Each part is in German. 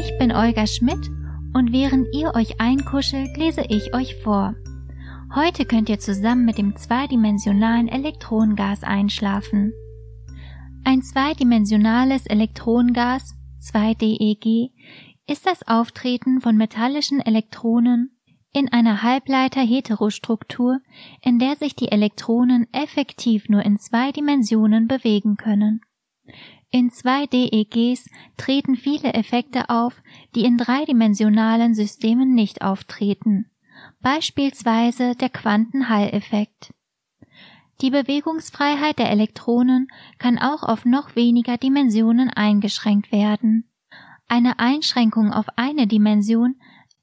Ich bin Olga Schmidt und während ihr euch einkuschelt, lese ich euch vor. Heute könnt ihr zusammen mit dem zweidimensionalen Elektronengas einschlafen. Ein zweidimensionales Elektronengas, 2DEG, ist das Auftreten von metallischen Elektronen in einer Halbleiter-Heterostruktur, in der sich die Elektronen effektiv nur in zwei Dimensionen bewegen können. In 2DEGs treten viele Effekte auf, die in dreidimensionalen Systemen nicht auftreten, beispielsweise der Quantenhall-Effekt. Die Bewegungsfreiheit der Elektronen kann auch auf noch weniger Dimensionen eingeschränkt werden. Eine Einschränkung auf eine Dimension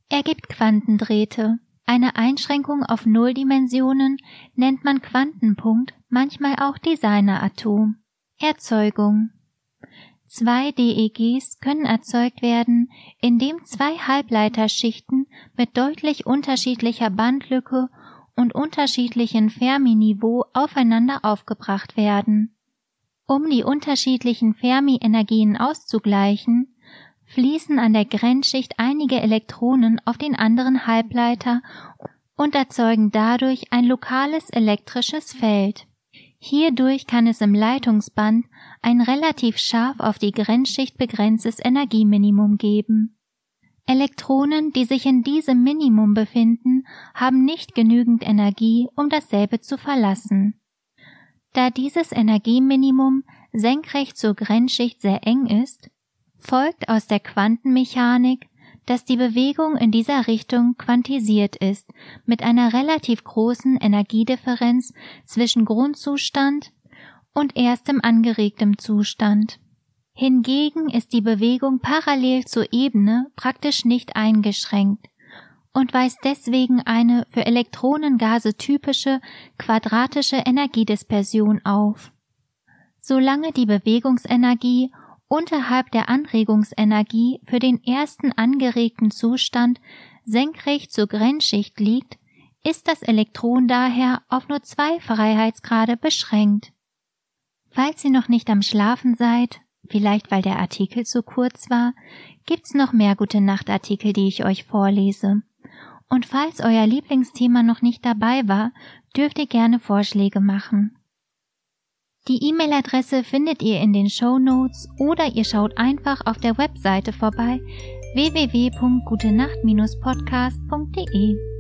ergibt Quantendrähte. Eine Einschränkung auf Nulldimensionen nennt man Quantenpunkt, manchmal auch Designeratom. Erzeugung Zwei DEGs können erzeugt werden, indem zwei Halbleiterschichten mit deutlich unterschiedlicher Bandlücke und unterschiedlichen Fermi-Niveau aufeinander aufgebracht werden. Um die unterschiedlichen Fermi-Energien auszugleichen, fließen an der Grenzschicht einige Elektronen auf den anderen Halbleiter und erzeugen dadurch ein lokales elektrisches Feld. Hierdurch kann es im Leitungsband ein relativ scharf auf die Grenzschicht begrenztes Energieminimum geben. Elektronen, die sich in diesem Minimum befinden, haben nicht genügend Energie, um dasselbe zu verlassen. Da dieses Energieminimum senkrecht zur Grenzschicht sehr eng ist, folgt aus der Quantenmechanik, dass die Bewegung in dieser Richtung quantisiert ist, mit einer relativ großen Energiedifferenz zwischen Grundzustand und erstem angeregtem Zustand. Hingegen ist die Bewegung parallel zur Ebene praktisch nicht eingeschränkt und weist deswegen eine für Elektronengase typische quadratische Energiedispersion auf. Solange die Bewegungsenergie unterhalb der Anregungsenergie für den ersten angeregten Zustand senkrecht zur Grenzschicht liegt, ist das Elektron daher auf nur zwei Freiheitsgrade beschränkt. Falls ihr noch nicht am Schlafen seid, vielleicht weil der Artikel zu kurz war, gibt's noch mehr gute Nachtartikel, die ich euch vorlese. Und falls euer Lieblingsthema noch nicht dabei war, dürft ihr gerne Vorschläge machen. Die E-Mail-Adresse findet ihr in den Show Notes oder ihr schaut einfach auf der Webseite vorbei www.gutenacht-podcast.de.